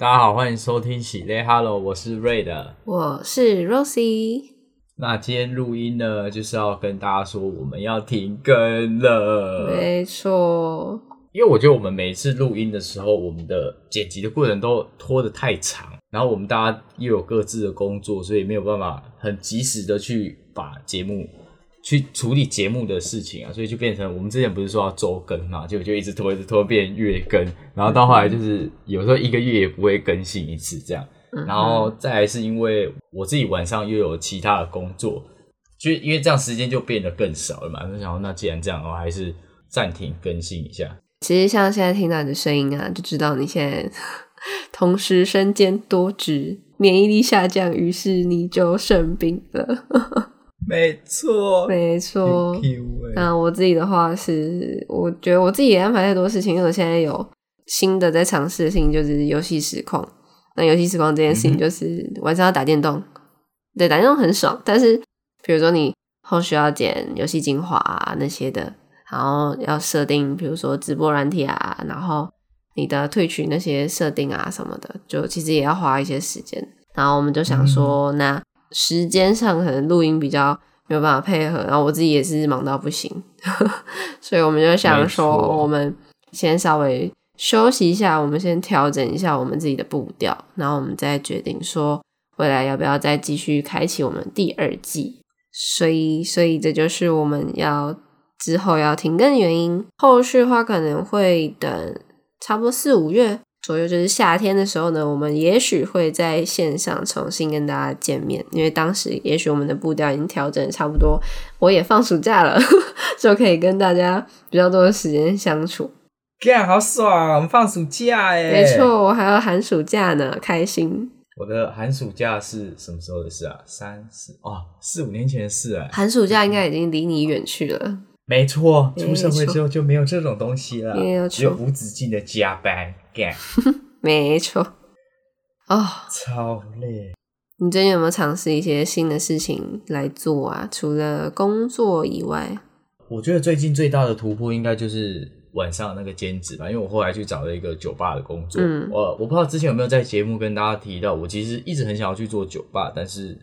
大家好，欢迎收听喜嘞 Hello，我是瑞的。我是 Rosie。那今天录音呢，就是要跟大家说我们要停更了。没错，因为我觉得我们每次录音的时候，我们的剪辑的过程都拖得太长，然后我们大家又有各自的工作，所以没有办法很及时的去把节目去处理节目的事情啊，所以就变成我们之前不是说要周更嘛，就就一直拖一直拖变月更，然后到后来就是有时候一个月也不会更新一次这样。然后再来是因为我自己晚上又有其他的工作，就因为这样时间就变得更少了嘛。就想说，那既然这样，我还是暂停更新一下。其实像现在听到你的声音啊，就知道你现在 同时身兼多职，免疫力下降，于是你就生病了。没错，没错。那我自己的话是，我觉得我自己也安排太多事情，因为我现在有新的在尝试的事情，就是游戏实况。那游戏时光这件事情，就是晚上要打电动，对，打电动很爽。但是，比如说你后续要剪游戏精华啊那些的，然后要设定，比如说直播软体啊，然后你的退群那些设定啊什么的，就其实也要花一些时间。然后我们就想说，那时间上可能录音比较没有办法配合，然后我自己也是忙到不行，所以我们就想说，我们先稍微。休息一下，我们先调整一下我们自己的步调，然后我们再决定说未来要不要再继续开启我们第二季。所以，所以这就是我们要之后要停更的原因。后续的话可能会等差不多四五月左右，就是夏天的时候呢，我们也许会在线上重新跟大家见面，因为当时也许我们的步调已经调整差不多，我也放暑假了，就可以跟大家比较多的时间相处。干好爽！我们放暑假哎，没错，我还要寒暑假呢，开心。我的寒暑假是什么时候的事啊？三四哦，四五年前的事哎。寒暑假应该已经离你远去了。没错，出社会之后就没有这种东西了，只有无止境的加班干。没错。哦，超累。你最近有没有尝试一些新的事情来做啊？除了工作以外，我觉得最近最大的突破应该就是。晚上那个兼职吧，因为我后来去找了一个酒吧的工作。我我不知道之前有没有在节目跟大家提到，我其实一直很想要去做酒吧，但是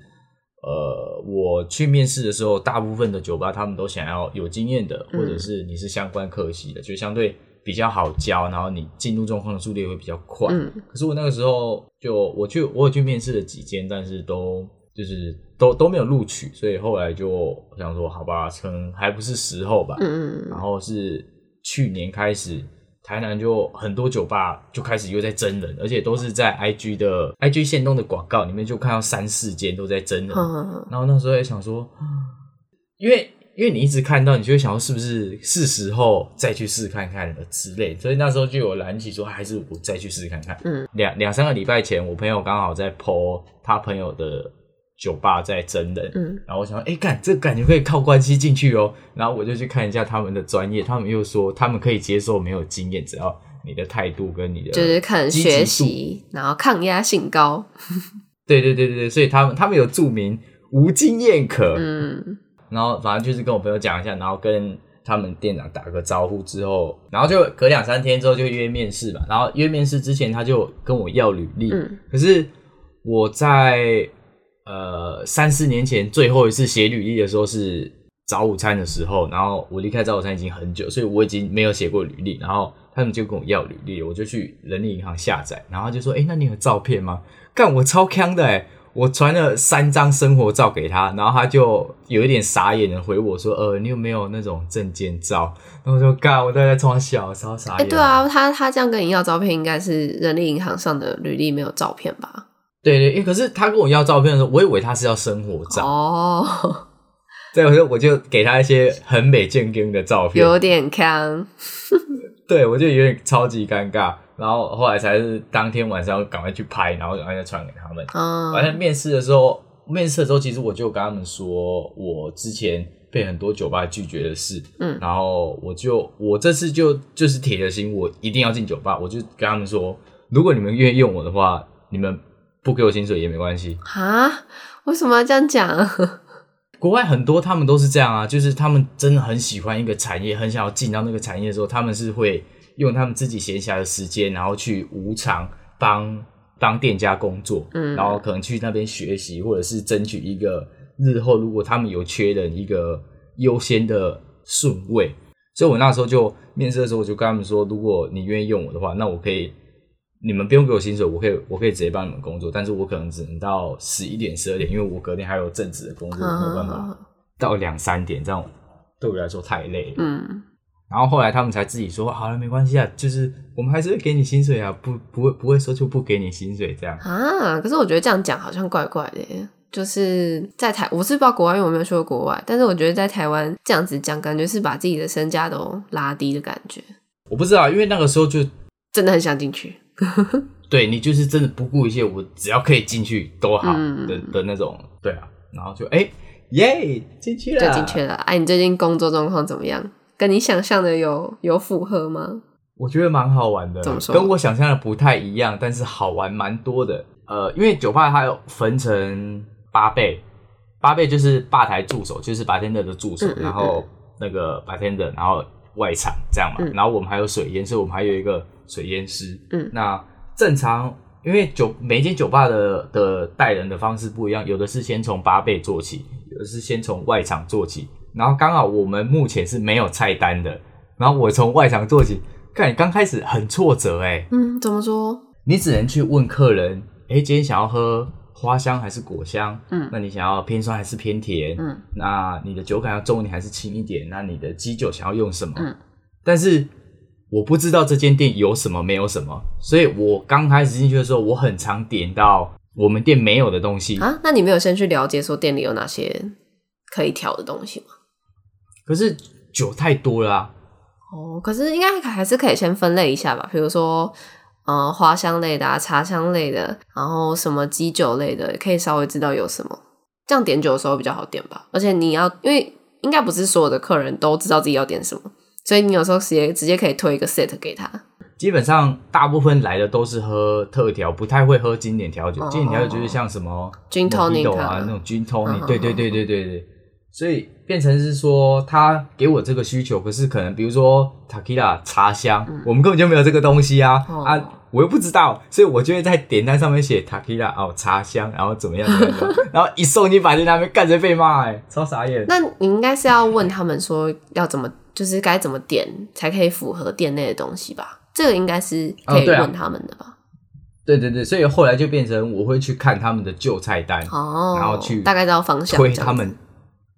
呃，我去面试的时候，大部分的酒吧他们都想要有经验的，或者是你是相关科系的，就相对比较好教，然后你进入状况的速度也会比较快。可是我那个时候就我去我有去面试了几间，但是都就是都都没有录取，所以后来就想说，好吧，可能还不是时候吧。嗯嗯，然后是。去年开始，台南就很多酒吧就开始又在真人，而且都是在 IG 的 IG 线动的广告里面就看到三四间都在真人。然后那时候也想说，因为因为你一直看到，你就会想说是不是是时候再去试看看了之类，所以那时候就有燃起说还是我再去试看看。嗯，两两三个礼拜前，我朋友刚好在 po 他朋友的。酒吧在真人，嗯，然后我想，哎，干，这感觉可以靠关系进去哦。然后我就去看一下他们的专业，他们又说他们可以接受没有经验，只要你的态度跟你的就是看学习，然后抗压性高。对对对对对，所以他们他们有注明无经验可，嗯，然后反正就是跟我朋友讲一下，然后跟他们店长打个招呼之后，然后就隔两三天之后就约面试嘛。然后约面试之前他就跟我要履历，可是我在。呃，三四年前最后一次写履历的时候是早午餐的时候，然后我离开早午餐已经很久，所以我已经没有写过履历。然后他们就跟我要履历，我就去人力银行下载，然后就说：“哎，那你有照片吗？”干，我超坑的哎！我传了三张生活照给他，然后他就有一点傻眼的回我说：“呃，你有没有那种证件照？”然后我说：“干，我在装小，超傻眼。”对啊，他他这样跟你要照片，应该是人力银行上的履历没有照片吧？对对，因为可是他跟我要照片的时候，我以为他是要生活照哦。对，我就我就给他一些很美健康的照片，有点坑。对，我就有点超级尴尬。然后后来才是当天晚上赶快去拍，然后赶快再传给他们。嗯，反正面试的时候，面试的时候，其实我就跟他们说，我之前被很多酒吧拒绝的事。嗯，然后我就我这次就就是铁了心，我一定要进酒吧。我就跟他们说，如果你们愿意用我的话，你们。不给我薪水也没关系啊？为什么要这样讲？国外很多他们都是这样啊，就是他们真的很喜欢一个产业，很想要进到那个产业的时候，他们是会用他们自己闲暇的时间，然后去无偿帮当店家工作，嗯，然后可能去那边学习，或者是争取一个日后如果他们有缺人一个优先的顺位。所以我那时候就面试的时候，我就跟他们说，如果你愿意用我的话，那我可以，你们不用给我薪水，我可以，我可以直接帮你们工作，但是我可能只能到十一点、十二点，因为我隔天还有正职的工作，没有办法到两三点，这样对我来说太累了。嗯。然后后来他们才自己说好了，没关系啊，就是我们还是会给你薪水啊，不不会不会说就不给你薪水这样啊。可是我觉得这样讲好像怪怪的，就是在台我是不知道国外，因为我没有去过国外，但是我觉得在台湾这样子讲，感觉是把自己的身价都拉低的感觉。我不知道，因为那个时候就真的很想进去，对你就是真的不顾一切，我只要可以进去都好的的那种，对啊，然后就哎耶进去了，就进去了。哎，你最近工作状况怎么样？跟你想象的有有符合吗？我觉得蛮好玩的，怎么说？跟我想象的不太一样，但是好玩蛮多的。呃，因为酒吧它有分成八倍，八倍就是吧台助手，就是白天的的助手，然后那个白天的，然后外场这样嘛。然后我们还有水烟，所以我们还有一个水烟师。嗯，那正常，因为酒每间酒吧的的带人的方式不一样，有的是先从八倍做起，有的是先从外场做起。然后刚好我们目前是没有菜单的，然后我从外场做起，看你刚开始很挫折哎，嗯，怎么说？你只能去问客人，哎，今天想要喝花香还是果香？嗯，那你想要偏酸还是偏甜？嗯，那你的酒感要重一点还是轻一点？那你的基酒想要用什么？嗯，但是我不知道这间店有什么没有什么，所以我刚开始进去的时候，我很常点到我们店没有的东西啊。那你没有先去了解说店里有哪些可以调的东西吗？可是酒太多了哦，可是应该还是可以先分类一下吧，比如说，呃，花香类的、茶香类的，然后什么基酒类的，可以稍微知道有什么，这样点酒的时候比较好点吧。而且你要，因为应该不是所有的客人都知道自己要点什么，所以你有时候直接直接可以推一个 set 给他。基本上大部分来的都是喝特调，不太会喝经典调酒。经典调酒就是像什么君托尼啊那种君托尼，对对对对对对。所以变成是说，他给我这个需求，可是可能比如说 Takila 茶香，我们根本就没有这个东西啊啊，我又不知道，所以我就会在点单上面写 Takila 哦茶香，然后怎么样怎么样，然后一送进把店那边干着被骂，哎，超傻眼。那你应该是要问他们说要怎么，就是该怎么点才可以符合店内的东西吧？这个应该是可以问他们的吧？对对对，所以后来就变成我会去看他们的旧菜单，哦，然后去大概知道方向推他们。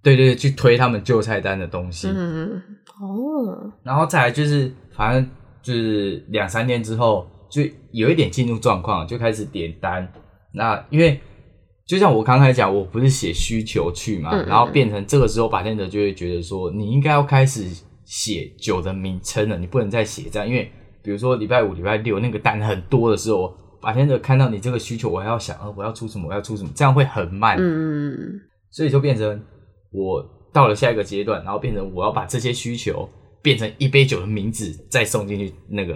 对对对，去推他们旧菜单的东西。嗯哦，然后再来就是，反正就是两三天之后，就有一点进入状况，就开始点单。那因为就像我刚才讲，我不是写需求去嘛，然后变成这个时候，把天者就会觉得说，你应该要开始写酒的名称了，你不能再写这样。因为比如说礼拜五、礼拜六那个单很多的时候，把天者看到你这个需求，我还要想，呃，我要出什么，我要出什么，这样会很慢。嗯嗯，所以就变成。我到了下一个阶段，然后变成我要把这些需求变成一杯酒的名字，再送进去那个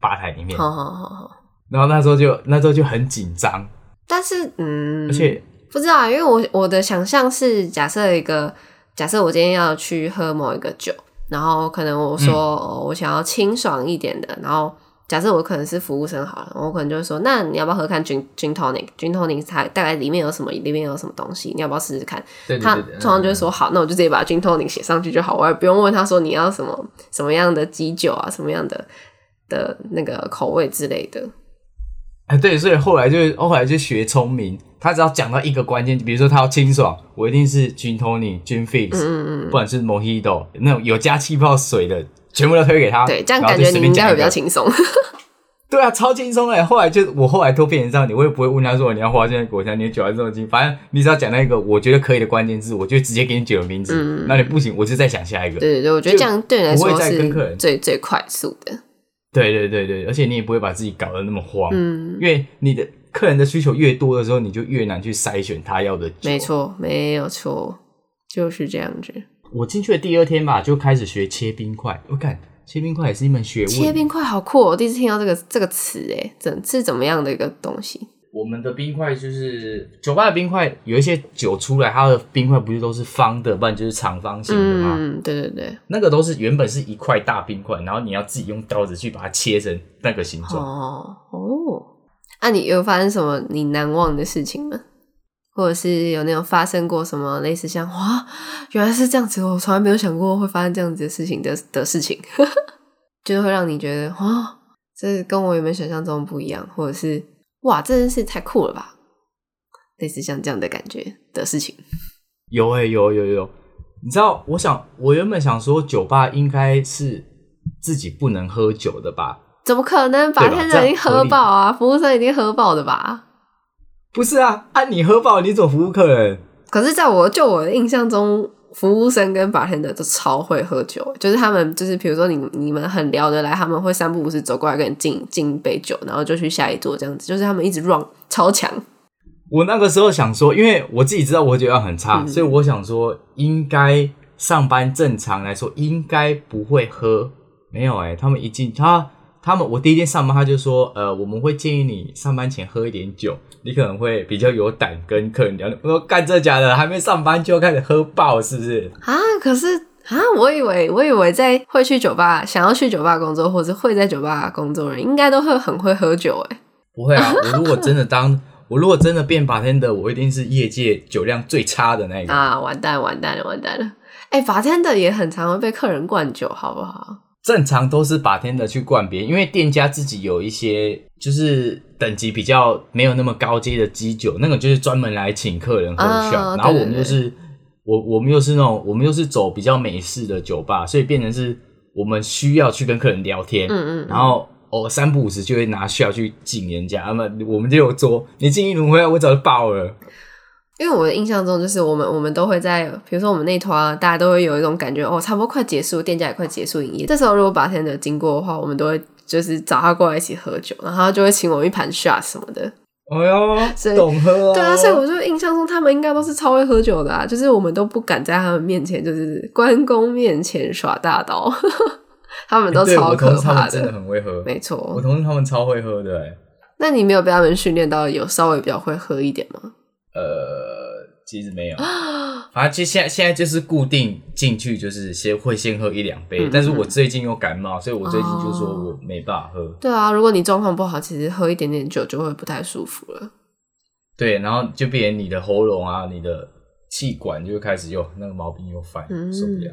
吧台里面。好好好好。然后那时候就那时候就很紧张。但是嗯，而且不知道，因为我我的想象是假设一个假设我今天要去喝某一个酒，然后可能我说我想要清爽一点的，然后。假设我可能是服务生好了，我可能就会说，那你要不要喝看 gin gin tonic gin tonic 它大概里面有什么，里面有什么东西，你要不要试试看？他通常就会说好，那我就直接把 gin tonic 写上去就好，我也不用问他说你要什么什么样的基酒啊，什么样的的那个口味之类的。哎，对，所以后来就后来就学聪明，他只要讲到一个关键，比如说他要清爽，我一定是 gin tonic gin fizz，嗯嗯嗯，不管是 mojito 那种有加气泡水的。全部都推给他，对，这样感觉你应该会比较轻松。对啊，超轻松哎！后来就我后来都变成这样，你我也不会问他说你要花现在果香，你酒还是这么轻，反正你只要讲到一个我觉得可以的关键字，我就直接给你酒的名字。那你不行，我就再想下一个。对对对，我觉得这样对你来说是最最快速的。对对对对，而且你也不会把自己搞得那么慌，嗯，因为你的客人的需求越多的时候，你就越难去筛选他要的酒。没错，没有错，就是这样子。我进去的第二天吧，就开始学切冰块。我看切冰块也是一门学问。切冰块好酷！我第一次听到这个这个词，哎，怎是怎么样的一个东西？我们的冰块就是酒吧的冰块，有一些酒出来，它的冰块不是都是方的，不然就是长方形的吗？嗯，对对对，那个都是原本是一块大冰块，然后你要自己用刀子去把它切成那个形状。哦哦，那你有发生什么你难忘的事情吗？或者是有那种发生过什么类似像哇，原来是这样子，我从来没有想过会发生这样子的事情的的事情，就会让你觉得哇，这跟我原本想象中不一样，或者是哇，这件事太酷了吧？类似像这样的感觉的事情，有诶，有有有，你知道，我想我原本想说酒吧应该是自己不能喝酒的吧？怎么可能？白天人已经喝饱啊，服务生已经喝饱的吧？不是啊，按你喝饱，你怎么服务客人？可是，在我就我的印象中，服务生跟白天的都超会喝酒，就是他们就是比如说你你们很聊得来，他们会三不五时走过来跟你敬敬一杯酒，然后就去下一桌这样子，就是他们一直 run 超强。我那个时候想说，因为我自己知道我酒量很差，所以我想说，应该上班正常来说应该不会喝。没有哎，他们一进他他们我第一天上班他就说，呃，我们会建议你上班前喝一点酒，你可能会比较有胆跟客人聊。我说干这假的，还没上班就开始喝爆，是不是？啊，可是啊，我以为我以为在会去酒吧想要去酒吧工作，或者会在酒吧工作人，应该都会很会喝酒哎。不会啊，我如果真的当。我如果真的变 bartender，我一定是业界酒量最差的那个啊！完蛋，完蛋了，完蛋了！哎，bartender 也很常会被客人灌酒，好不好？正常都是 bartender 去灌别人，因为店家自己有一些就是等级比较没有那么高阶的基酒，那个就是专门来请客人喝笑。然后我们就是我我们又是那种我们又是走比较美式的酒吧，所以变成是我们需要去跟客人聊天，嗯嗯，然后。哦，三不五时就会拿需要去敬人家，那么我们就有桌，你敬一轮回来，我早就爆了。因为我的印象中，就是我们我们都会在，比如说我们那团，大家都会有一种感觉，哦，差不多快结束，店家也快结束营业。这时候如果白天的经过的话，我们都会就是找他过来一起喝酒，然后就会请我一盘 shot 什么的。哎呦，懂喝啊！对啊，所以我就印象中他们应该都是超会喝酒的啊，就是我们都不敢在他们面前，就是关公面前耍大刀。他们都超可怕的，真的很会喝。没错，我同事他们超会喝的。那你没有被他们训练到有稍微比较会喝一点吗？呃，其实没有。反正其实现在现在就是固定进去，就是先会先喝一两杯。但是我最近又感冒，所以我最近就说我没办法喝。对啊，如果你状况不好，其实喝一点点酒就会不太舒服了。对，然后就变成你的喉咙啊，你的气管就开始又那个毛病又犯，受不了。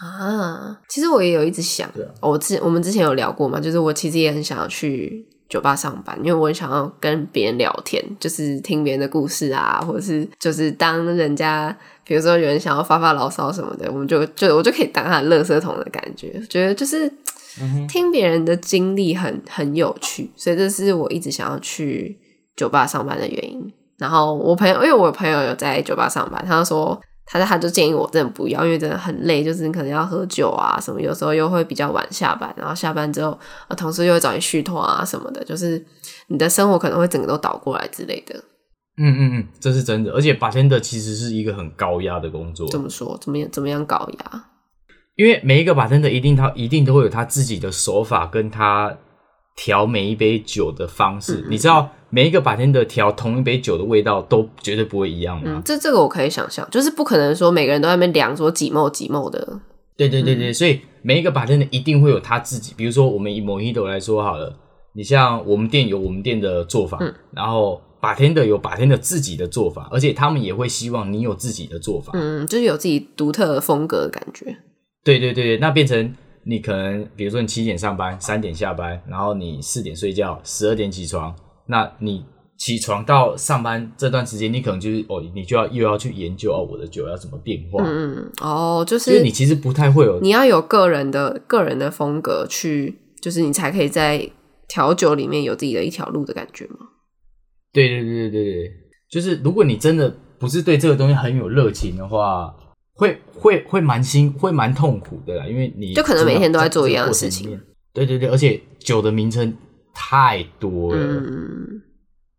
啊，其实我也有一直想，我之我们之前有聊过嘛，就是我其实也很想要去酒吧上班，因为我很想要跟别人聊天，就是听别人的故事啊，或者是就是当人家，比如说有人想要发发牢骚什么的，我们就就我就可以当他的垃圾桶的感觉，觉得就是听别人的经历很很有趣，所以这是我一直想要去酒吧上班的原因。然后我朋友，因为我朋友有在酒吧上班，他说。他他就建议我真的不要，因为真的很累，就是你可能要喝酒啊什么，有时候又会比较晚下班，然后下班之后，同事又会找你续托啊什么的，就是你的生活可能会整个都倒过来之类的。嗯嗯嗯，这是真的，而且把天的其实是一个很高压的工作。怎么说？怎么样？怎么样高压？因为每一个把天的一定他一定都会有他自己的手法，跟他调每一杯酒的方式，你知道。每一个把天的调同一杯酒的味道都绝对不会一样嗯，这这个我可以想象，就是不可能说每个人都在那边量说几毛几毛的。对对对对，所以每一个把天的一定会有他自己，比如说我们以某一斗来说好了，你像我们店有我们店的做法，然后把天的有把天的自己的做法，而且他们也会希望你有自己的做法，嗯，就是有自己独特的风格的感觉。对对对对，那变成你可能比如说你七点上班，三点下班，然后你四点睡觉，十二点起床。那你起床到上班这段时间，你可能就是哦，你就要又要去研究哦，我的酒要怎么变化？嗯哦，就是你其实不太会有，你要有个人的个人的风格去，就是你才可以在调酒里面有自己的一条路的感觉吗？对对对对对对，就是如果你真的不是对这个东西很有热情的话，会会会蛮辛，会蛮痛苦的啦，因为你就可能每天都在做一样的事情。对对对，而且酒的名称。太多了，嗯，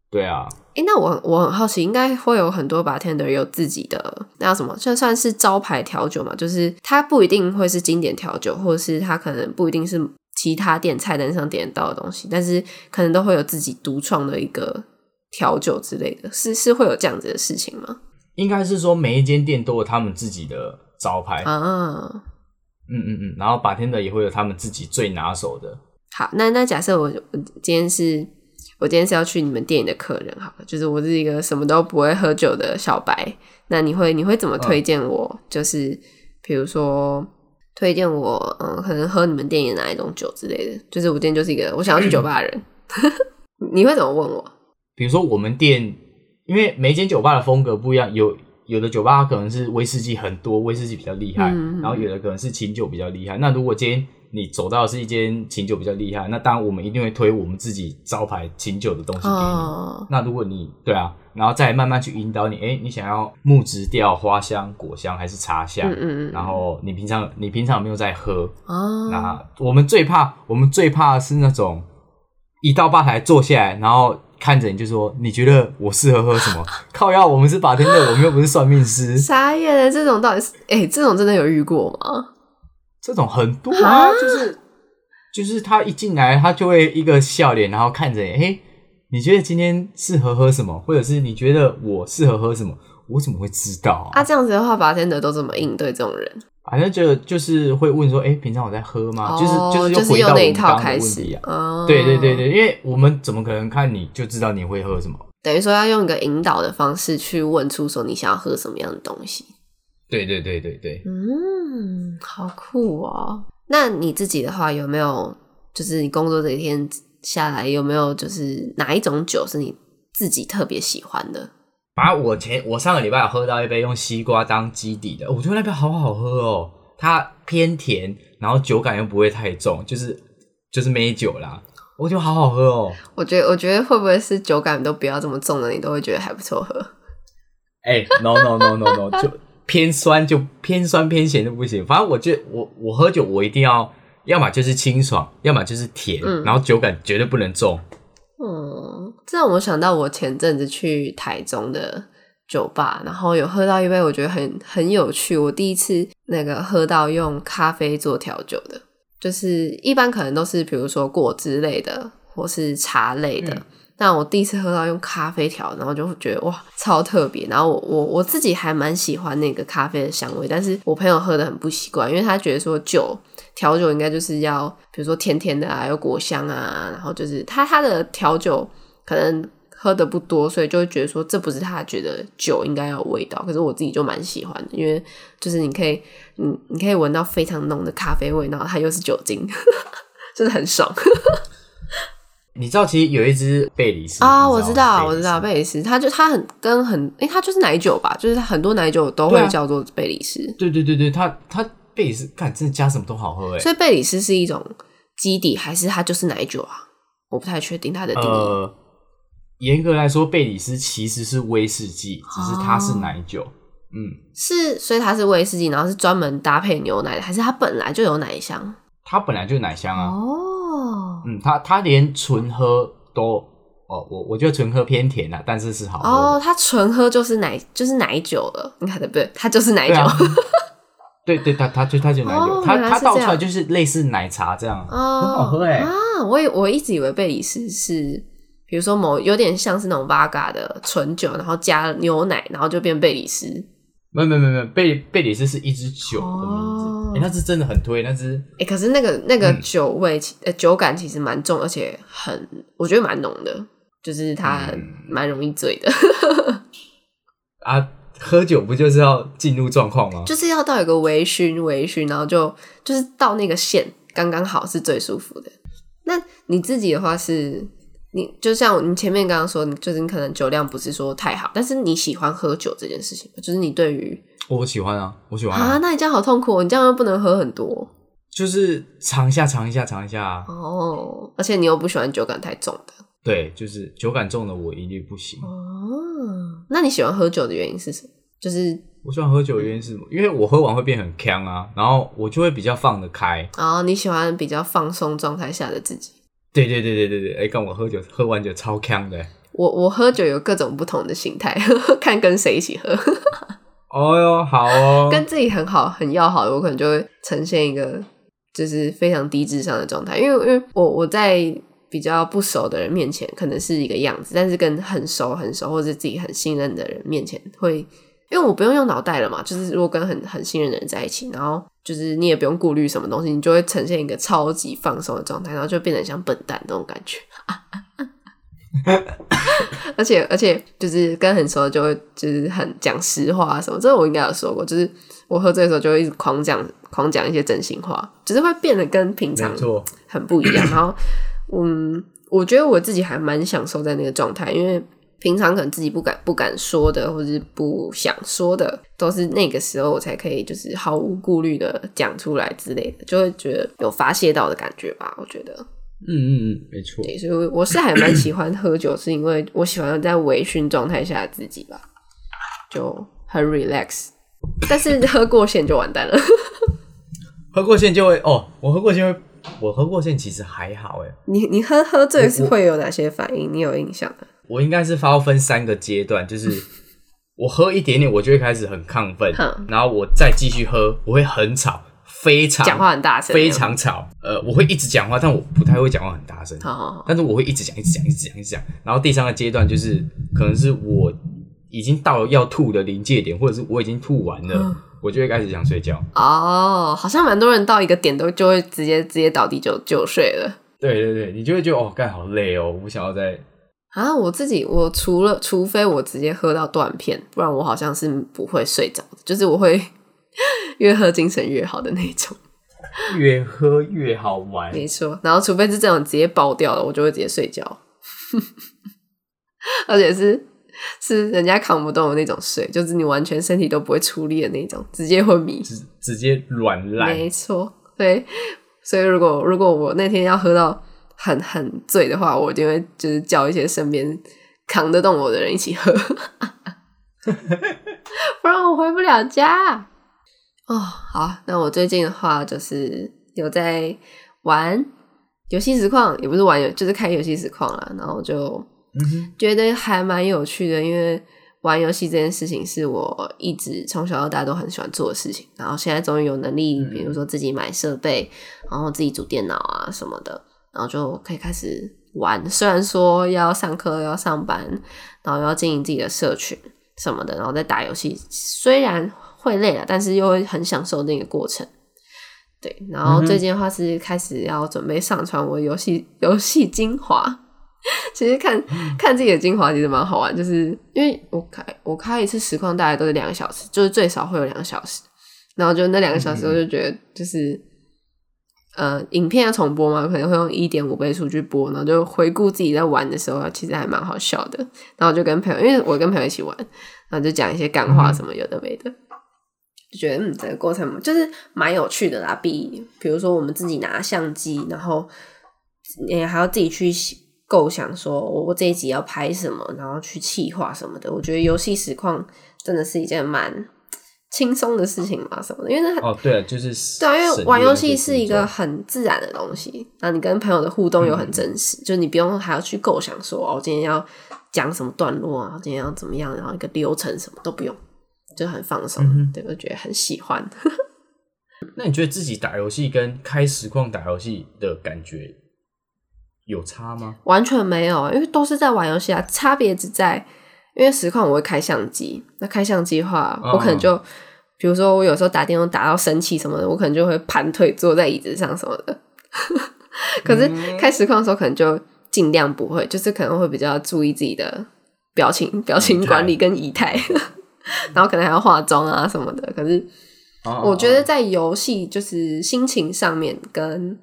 对啊。哎，那我我很好奇，应该会有很多 bartender 有自己的那叫什么？就算是招牌调酒嘛，就是它不一定会是经典调酒，或者是它可能不一定是其他店菜单上点到的东西，但是可能都会有自己独创的一个调酒之类的，是是会有这样子的事情吗？应该是说每一间店都有他们自己的招牌啊，嗯嗯嗯，然后 bartender 也会有他们自己最拿手的。好，那那假设我我今天是，我今天是要去你们店里的客人，好了，就是我是一个什么都不会喝酒的小白，那你会你会怎么推荐我？就是比如说推荐我，嗯，可能喝你们店里哪一种酒之类的。就是我今天就是一个我想要去酒吧的人，你会怎么问我？比如说我们店，因为每间酒吧的风格不一样，有有的酒吧可能是威士忌很多，威士忌比较厉害，然后有的可能是琴酒比较厉害。那如果今天你走到是一间琴酒比较厉害，那当然我们一定会推我们自己招牌琴酒的东西给你。那如果你对啊，然后再慢慢去引导你，哎，你想要木质调、花香、果香还是茶香？嗯嗯嗯。然后你平常你平常有没有在喝？哦。那我们最怕我们最怕的是那种一到吧台坐下来，然后看着你就说你觉得我适合喝什么？靠药，我们是法天的，我们又不是算命师。傻眼了，这种到底是哎，这种真的有遇过吗？这种很多啊，就是就是他一进来，他就会一个笑脸，然后看着你，嘿，你觉得今天适合喝什么？或者是你觉得我适合喝什么？我怎么会知道啊？这样子的话，法天的都怎么应对这种人？反正就就是会问说，哎，平常我在喝吗？就是就是就是用那一套开始啊。对对对对，因为我们怎么可能看你就知道你会喝什么？等于说要用一个引导的方式去问出说你想要喝什么样的东西。对对对对对，嗯，好酷哦。那你自己的话，有没有就是你工作这一天下来，有没有就是哪一种酒是你自己特别喜欢的？把我前我上个礼拜有喝到一杯用西瓜当基底的，我觉得那杯好好喝哦。它偏甜，然后酒感又不会太重，就是就是美酒啦。我觉得好好喝哦。我觉得我觉得会不会是酒感都不要这么重的，你都会觉得还不错喝？哎，no no no no no 就。偏酸就偏酸偏咸就不行，反正我觉得我我喝酒我一定要，要么就是清爽，要么就是甜，然后酒感绝对不能重。嗯，这让我想到我前阵子去台中的酒吧，然后有喝到一杯我觉得很很有趣，我第一次那个喝到用咖啡做调酒的，就是一般可能都是比如说果汁类的或是茶类的。但我第一次喝到用咖啡调，然后就觉得哇，超特别。然后我我我自己还蛮喜欢那个咖啡的香味，但是我朋友喝的很不习惯，因为他觉得说酒调酒应该就是要，比如说甜甜的啊，有果香啊，然后就是他他的调酒可能喝的不多，所以就会觉得说这不是他觉得酒应该有味道。可是我自己就蛮喜欢的，因为就是你可以，你，你可以闻到非常浓的咖啡味，然后它又是酒精，真的很爽。你知道，其实有一只贝里斯啊，我知道，我知道贝里斯，它就它很跟很，哎，它就是奶酒吧，就是很多奶酒都会叫做贝里斯。对对对对，它它贝里斯，看真的加什么都好喝哎。所以贝里斯是一种基底，还是它就是奶酒啊？我不太确定它的定义。严格来说，贝里斯其实是威士忌，只是它是奶酒。嗯，是，所以它是威士忌，然后是专门搭配牛奶的，还是它本来就有奶香？它本来就奶香啊。哦。嗯，它它连纯喝都哦，我我觉得纯喝偏甜啊，但是是好喝哦。它纯喝就是奶就是奶酒了，你看对不对？它就是奶酒。对 对，它它就它就奶酒，它它倒出来就是类似奶茶这样，很好喝哎。啊，我我一直以为贝里斯是，比如说某有点像是那种 v 嘎的纯酒，然后加牛奶，然后就变贝里斯。没有没有没有，贝贝里斯是一支酒的名字。哎，那支真的很推，那支哎，可是那个那个酒味，呃，酒感其实蛮重，而且很，我觉得蛮浓的，就是它蛮容易醉的。啊，喝酒不就是要进入状况吗？就是要到有个微醺，微醺，然后就就是到那个线刚刚好是最舒服的。那你自己的话是，你就像你前面刚刚说，你最近可能酒量不是说太好，但是你喜欢喝酒这件事情，就是你对于。我喜欢啊，我喜欢啊。那你这样好痛苦，你这样又不能喝很多，就是尝一下，尝一下，尝一下。哦，而且你又不喜欢酒感太重的。对，就是酒感重的我一律不行。哦，那你喜欢喝酒的原因是什么？就是我喜欢喝酒的原因是什么？因为我喝完会变很呛啊，然后我就会比较放得开。哦，你喜欢比较放松状态下的自己？对对对对对对，哎，跟我喝酒，喝完酒超呛的。我我喝酒有各种不同的心态，看跟谁一起喝。哦哟，好哦，跟自己很好、很要好的，我可能就会呈现一个就是非常低智商的状态，因为因为我我在比较不熟的人面前可能是一个样子，但是跟很熟很熟或者自己很信任的人面前，会因为我不用用脑袋了嘛，就是如果跟很很信任的人在一起，然后就是你也不用顾虑什么东西，你就会呈现一个超级放松的状态，然后就变得像笨蛋那种感觉。而且而且就是跟很熟就会就是很讲实话什么，这个我应该有说过，就是我喝醉的时候就会一直狂讲狂讲一些真心话，只是会变得跟平常很不一样。然后，嗯，我觉得我自己还蛮享受在那个状态，因为平常可能自己不敢不敢说的，或者是不想说的，都是那个时候我才可以就是毫无顾虑的讲出来之类的，就会觉得有发泄到的感觉吧，我觉得。嗯嗯嗯，没错。对，所以我是还蛮喜欢喝酒，是因为我喜欢在微醺状态下的自己吧，就很 relax。但是喝过线就完蛋了。喝过线就会哦，我喝过线会，我喝过线其实还好哎。你你喝喝醉是会有哪些反应？你有印象的？我应该是发分三个阶段，就是 我喝一点点，我就会开始很亢奋，然后我再继续喝，我会很吵。非常讲话很大声，非常吵。呃，我会一直讲话，但我不太会讲话很大声。好好好，但是我会一直讲，一直讲，一直讲，一直讲。然后第三个阶段就是，可能是我已经到了要吐的临界点，或者是我已经吐完了，我就会开始想睡觉。哦，好像蛮多人到一个点都就会直接直接倒地就就睡了。对对对，你就会觉得哦，干好累哦，我不想要再啊。我自己我除了除非我直接喝到断片，不然我好像是不会睡着的，就是我会。越喝精神越好的那种，越喝越好玩，没错。然后除非是这种直接爆掉了，我就会直接睡觉，而且是是人家扛不动的那种睡，就是你完全身体都不会出力的那种，直接昏迷，直直接软烂。没错，对。所以如果如果我那天要喝到很很醉的话，我就会就是叫一些身边扛得动我的人一起喝 不然我回不了家。哦，好，那我最近的话就是有在玩游戏实况，也不是玩游，就是开游戏实况了。然后就觉得还蛮有趣的，因为玩游戏这件事情是我一直从小到大都很喜欢做的事情。然后现在终于有能力，比如说自己买设备，然后自己组电脑啊什么的，然后就可以开始玩。虽然说要上课、要上班，然后要经营自己的社群什么的，然后再打游戏，虽然。会累了，但是又会很享受那个过程。对，然后最近的话是开始要准备上传我游戏游戏精华。其实看看自己的精华其实蛮好玩，就是因为我开我开一次实况大概都是两个小时，就是最少会有两个小时。然后就那两个小时，我就觉得就是呃，影片要重播嘛，可能会用一点五倍速去播，然后就回顾自己在玩的时候，其实还蛮好笑的。然后就跟朋友，因为我跟朋友一起玩，然后就讲一些干话什么有的没的。就觉得嗯，这个过程就是蛮有趣的啦。比比如说，我们自己拿相机，然后你还要自己去构想，说我这一集要拍什么，然后去企划什么的。我觉得游戏实况真的是一件蛮轻松的事情嘛，什么的。因为那哦，对，就是对啊，因为玩游戏是一个很自然的东西，那你跟朋友的互动又很真实，就你不用还要去构想说哦，今天要讲什么段落啊，今天要怎么样，然后一个流程什么都不用。就很放松，对我觉得很喜欢。那你觉得自己打游戏跟开实况打游戏的感觉有差吗？完全没有，因为都是在玩游戏啊。差别只在，因为实况我会开相机，那开相机的话，我可能就，比如说我有时候打电话打到生气什么的，我可能就会盘腿坐在椅子上什么的。可是开实况的时候，可能就尽量不会，就是可能会比较注意自己的表情、表情管理跟仪态。然后可能还要化妆啊什么的，可是我觉得在游戏就是心情上面跟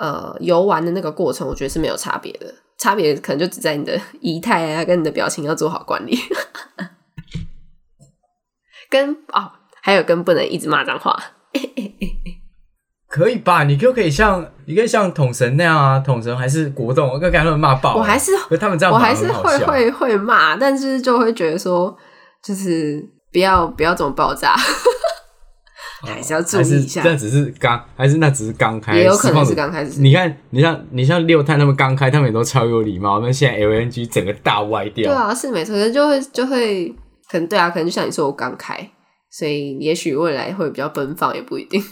呃游玩的那个过程，我觉得是没有差别的，差别可能就只在你的 仪态啊跟你的表情要做好管理，跟哦还有跟不能一直骂脏话，可以吧？你就可以像你可以像统神那样啊，统神还是国栋，我刚刚他们骂爆，我还是他们这样，我还是会会会骂，但是就会觉得说。就是不要不要这么爆炸，还是要注意一下。这只是刚，还是那只是刚开，也有可能是刚开始。你看，你像你像六探他们刚开，他们也都超有礼貌。那现在 LNG 整个大歪掉。对啊，是没错，就会就会可能对啊，可能就像你说，我刚开，所以也许未来会比较奔放，也不一定。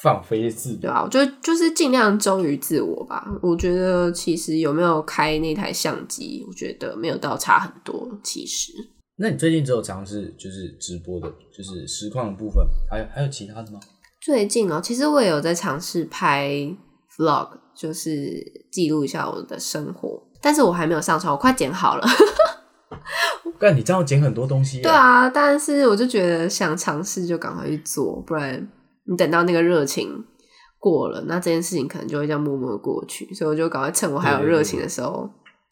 放飞自对啊，我觉得就是尽量忠于自我吧。我觉得其实有没有开那台相机，我觉得没有到差很多。其实。那你最近只有尝试就是直播的，就是实况的部分，还有还有其他的吗？最近哦，其实我也有在尝试拍 vlog，就是记录一下我的生活。但是我还没有上传，我快剪好了。但，你这样剪很多东西。对啊，但是我就觉得想尝试就赶快去做，不然你等到那个热情过了，那这件事情可能就会这样默默的过去。所以我就赶快趁我还有热情的时候。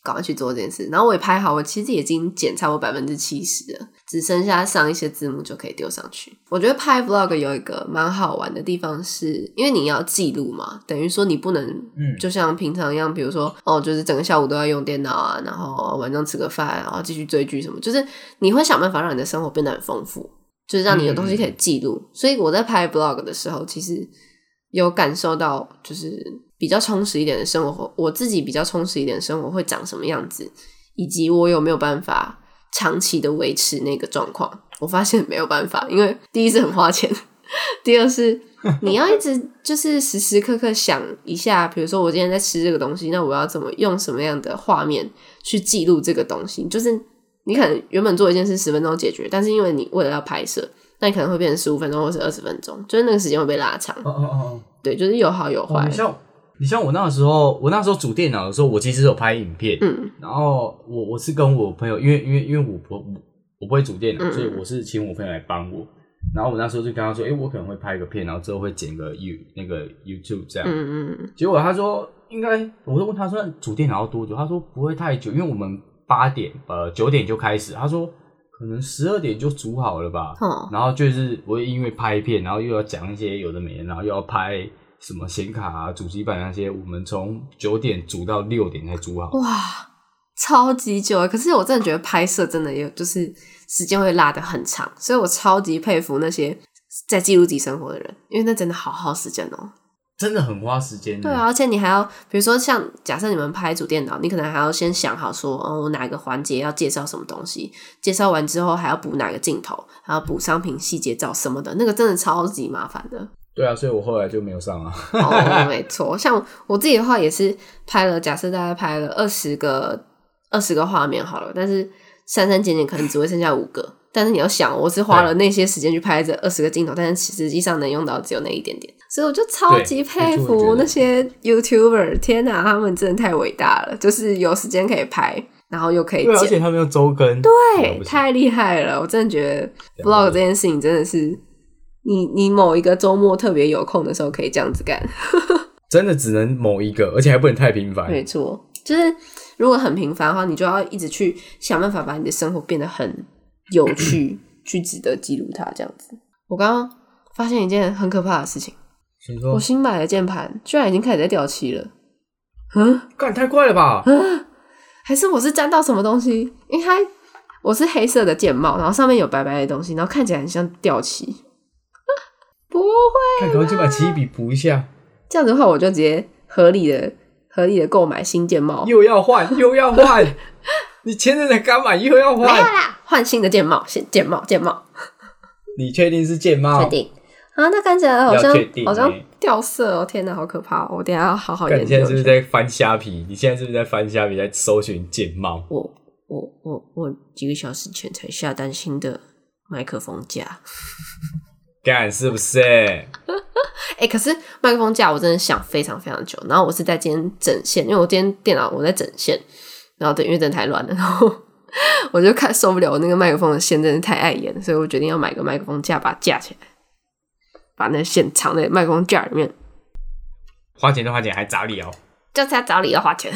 赶快去做这件事，然后我也拍好，我其实已经剪差不多百分之七十了，只剩下上一些字幕就可以丢上去。我觉得拍 vlog 有一个蛮好玩的地方，是因为你要记录嘛，等于说你不能，嗯，就像平常一样，比如说哦，就是整个下午都要用电脑啊，然后晚上吃个饭，然后继续追剧什么，就是你会想办法让你的生活变得很丰富，就是让你有东西可以记录。所以我在拍 vlog 的时候，其实有感受到，就是。比较充实一点的生活，我自己比较充实一点的生活会长什么样子，以及我有没有办法长期的维持那个状况？我发现没有办法，因为第一是很花钱，第二是你要一直 就是时时刻刻想一下，比如说我今天在吃这个东西，那我要怎么用什么样的画面去记录这个东西？就是你可能原本做一件事十分钟解决，但是因为你为了要拍摄，那你可能会变成十五分钟或是二十分钟，就是那个时间会被拉长。哦哦哦，对，就是有好有坏。你像我那个时候，我那时候组电脑的时候，我其实有拍影片，嗯，然后我我是跟我朋友，因为因为因为我不我不会组电脑，所以我是请我朋友来帮我。然后我那时候就跟他说，哎，我可能会拍个片，然后之后会剪个 You 那个 YouTube 这样。嗯嗯。结果他说应该，我就问他说组电脑要多久？他说不会太久，因为我们八点呃九点就开始，他说可能十二点就组好了吧。哦。然后就是我因为拍片，然后又要讲一些有的没的，然后又要拍。什么显卡啊、主机板那些，我们从九点煮到六点才煮好。哇，超级久啊！可是我真的觉得拍摄真的有，就是时间会拉得很长，所以我超级佩服那些在记录自己生活的人，因为那真的好耗时间哦，真的很花时间。对啊，而且你还要，比如说像假设你们拍主电脑，你可能还要先想好说，哦，哪个环节要介绍什么东西，介绍完之后还要补哪个镜头，还要补商品细节照什么的，那个真的超级麻烦的。对啊，所以我后来就没有上啊。哦，没错，像我自己的话也是拍了，假设大概拍了二十个二十个画面好了，但是删删减减可能只会剩下五个。但是你要想，我是花了那些时间去拍这二十个镜头，但是实际上能用到只有那一点点，所以我就超级佩服那些 YouTuber，天哪，他们真的太伟大了，就是有时间可以拍，然后又可以剪，而且他们又周更，对，太厉害了！我真的觉得 Vlog 这件事情真的是。你你某一个周末特别有空的时候可以这样子干，真的只能某一个，而且还不能太频繁。没错，就是如果很频繁的话，你就要一直去想办法把你的生活变得很有趣，去值得记录它这样子。我刚刚发现一件很可怕的事情，我新买的键盘居然已经开始在掉漆了。嗯，干太快了吧？嗯，还是我是沾到什么东西？因为它我是黑色的键帽，然后上面有白白的东西，然后看起来很像掉漆。看可不可以把奇异笔补一下。这样子的话，我就直接合理的、合理的购买新键帽。又要换，又要换。你前阵才刚买，又要换。没有啦换新的键帽，新键帽，键帽。你确定是键帽？确定。啊，那看起来好像好像掉色哦！天哪，好可怕！我等下要好好研究。你现在是不是在翻虾皮？你现在是不是在翻虾皮，在搜寻键帽？我我我我几个小时前才下单新的麦克风架。干是不是？哎，可是麦克风架我真的想非常非常久，然后我是在今天整线，因为我今天电脑我在整线，然后等因为真的太乱了，然后 我就看受不了我那个麦克风的线真的太碍眼，所以我决定要买个麦克风架把它架起来，把那线藏在麦克风架里面。花钱就花钱，还找理由？就是要找理由花钱，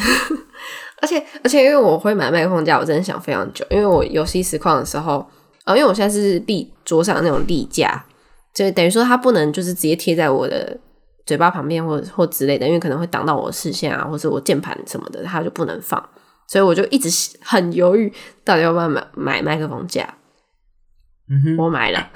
而且而且因为我会买麦克风架，我真的想非常久，因为我游戏实况的时候，呃，因为我现在是立桌上那种立架。就等于说，它不能就是直接贴在我的嘴巴旁边，或或之类的，因为可能会挡到我的视线啊，或者我键盘什么的，它就不能放。所以我就一直很犹豫，到底要不要买买麦克风架。嗯哼，我买了，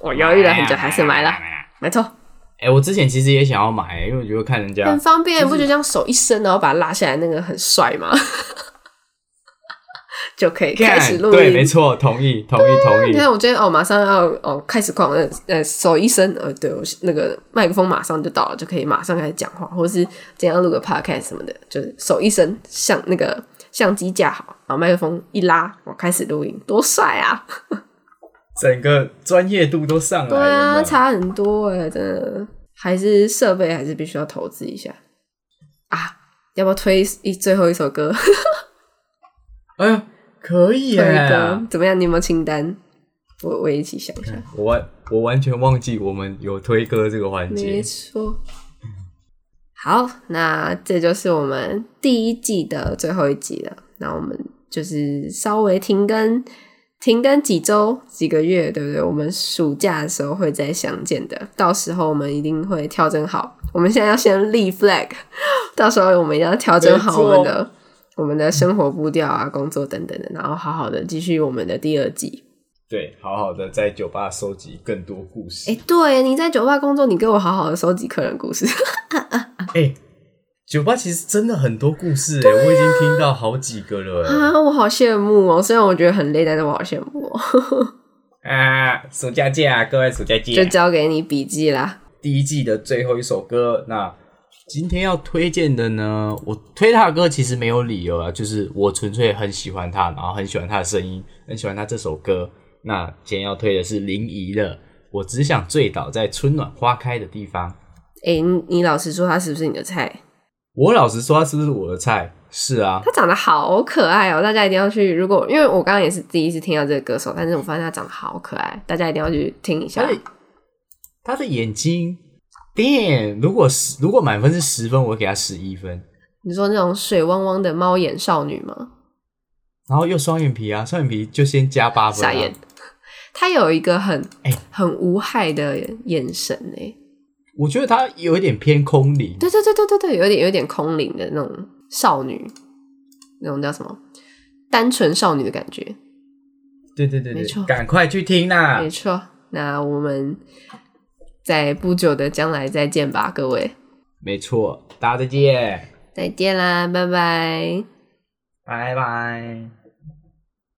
我犹豫了很久，还是买了，没错。哎，我之前其实也想要买，因为我觉得看人家很方便，不觉得这样手一伸，然后把它拉下来，那个很帅吗？就可以开始录音，对，没错，同意，同意，同意。你看，我今天哦，马上要哦开始框，呃，手一伸，呃，对我那个麦克风马上就到了，就可以马上开始讲话，或者是怎样录个 podcast 什么的，就是手一伸，像那个相机架好，然后麦克风一拉，我开始录音，多帅啊！整个专业度都上来了，对啊，差很多哎，真的，还是设备还是必须要投资一下啊。要不要推一最后一首歌？哎呀，可以耶！怎么样？你有没有清单？我我一起想一下。我完我完全忘记我们有推歌这个环节。没错。好，那这就是我们第一季的最后一集了。那我们就是稍微停更，停更几周、几个月，对不对？我们暑假的时候会再相见的。到时候我们一定会调整好。我们现在要先立 flag，到时候我们要调整好我们的我们的生活步调啊、工作等等的，然后好好的继续我们的第二季。对，好好的在酒吧收集更多故事。哎，对，你在酒吧工作，你给我好好的收集客人故事。哎，酒吧其实真的很多故事哎，我已经听到好几个了。啊，我好羡慕哦！虽然我觉得很累，但是我好羡慕。啊，暑假见啊，各位暑假见！就交给你笔记啦。第一季的最后一首歌，那今天要推荐的呢，我推他的歌其实没有理由啊，就是我纯粹很喜欢他，然后很喜欢他的声音，很喜欢他这首歌。那今天要推的是林怡的《我只想醉倒在春暖花开的地方》。哎，你老实说，他是不是你的菜？我老实说，他是不是我的菜？是啊，他长得好可爱哦！大家一定要去。如果因为我刚刚也是第一次听到这个歌手，但是我发现他长得好可爱，大家一定要去听一下。他的眼睛，damn！如果十，如果满分是十分，我会给他十一分。你说那种水汪汪的猫眼少女吗？然后又双眼皮啊，双眼皮就先加八分。傻眼。他有一个很哎很无害的眼神哎，我觉得他有一点偏空灵，对对对对对对，有点有点空灵的那种少女，那种叫什么单纯少女的感觉。对对对，没错，赶快去听啦！没错，那我们在不久的将来再见吧，各位。没错，大家再见，再见啦，拜拜，拜拜。